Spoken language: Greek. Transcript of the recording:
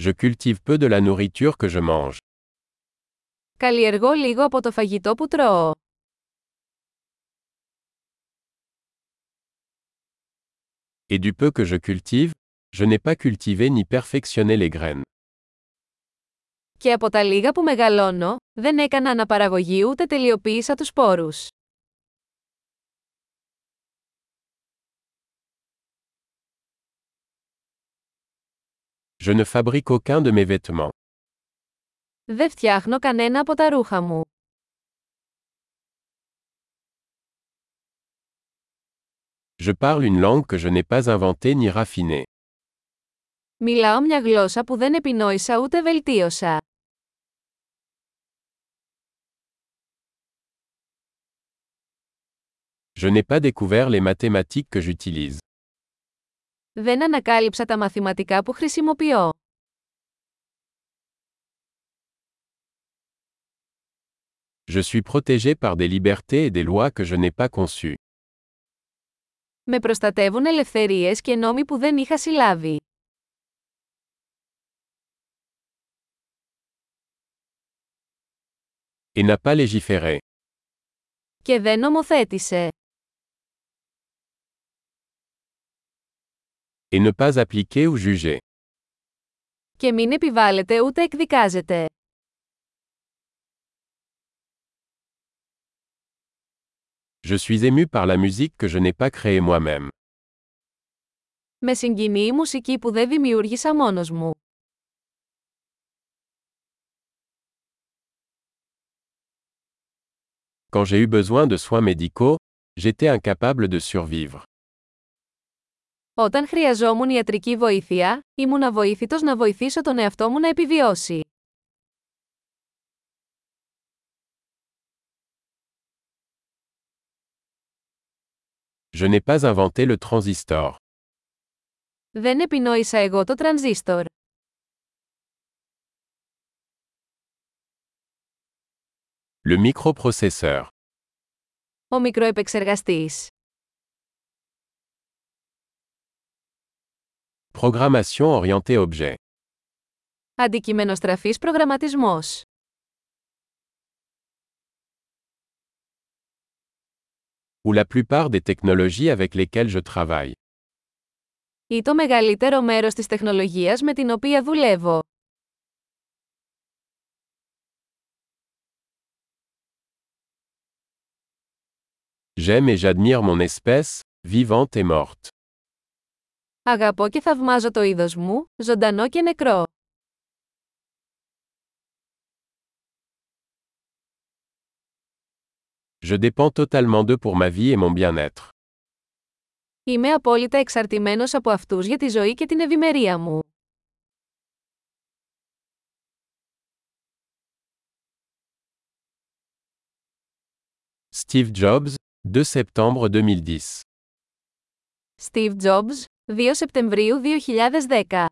Je cultive peu de la nourriture que je mange. Καλλιεργώ λίγο από το φαγητό που τρώω. Et du peu que je cultive, je n'ai pas cultivé ni perfectionné les graines. Και από τα λίγα που μεγαλώνω, δεν έκανα αναπαραγωγή ούτε τελειοποίησα τους σπόρους. Je ne fabrique aucun de mes vêtements. Δεν φτιάχνω κανένα από τα ρούχα μου. Je parle une langue que je n'ai pas inventée ni raffinée. Μιλάω μια γλώσσα που δεν επινόησα ούτε βελτίωσα. Je n'ai pas découvert les mathématiques que j'utilise. Δεν ανακάλυψα τα μαθηματικά που χρησιμοποιώ. Je suis protégé par des libertés et des lois que je n'ai pas conçues. Με προστατεύουν ελευθερίες και νόμοι που δεν είχα συλλάβει. Et n'a pas légiféré. Και δεν νομοθέτησε. Et ne pas appliquer ou juger. Και μην επιβάλλεται ούτε εκδικάζεται. Je suis ému par la musique que je n'ai pas créée moi-même. Με συγκινεί η μουσική που δεν δημιούργησα μόνος μου. Quand j'ai eu besoin de soins médicaux, j'étais incapable de survivre. Όταν χρειαζόμουν ιατρική βοήθεια, ήμουν αβοήθητος να βοηθήσω τον εαυτό μου να επιβιώσει. Je n'ai pas inventé le transistor. Δεν επινόησα εγώ το τρανζίστορ. Le microprocesseur. Ο μικροεπεξεργαστής. Programmation orientée objet. Αντικειμενοστραφής προγραμματισμός. Ou la plupart des technologies avec lesquelles je travaille. Ή το μεγαλύτερο μέρος της τεχνολογίας με την οποία δουλεύω. J'aime et j'admire mon espèce, vivante et morte. Αγαπώ και θαυμάζω το είδος μου, ζωντανό και νεκρό. Je dépends totalement d'eux pour ma vie et mon bien-être. Είμαι απόλυτα εξαρτημένος από αυτούς για τη ζωή και την ευημερία μου. Steve Jobs, 2 septembre 2010. Steve Jobs, 2 Σεπτεμβρίου 2010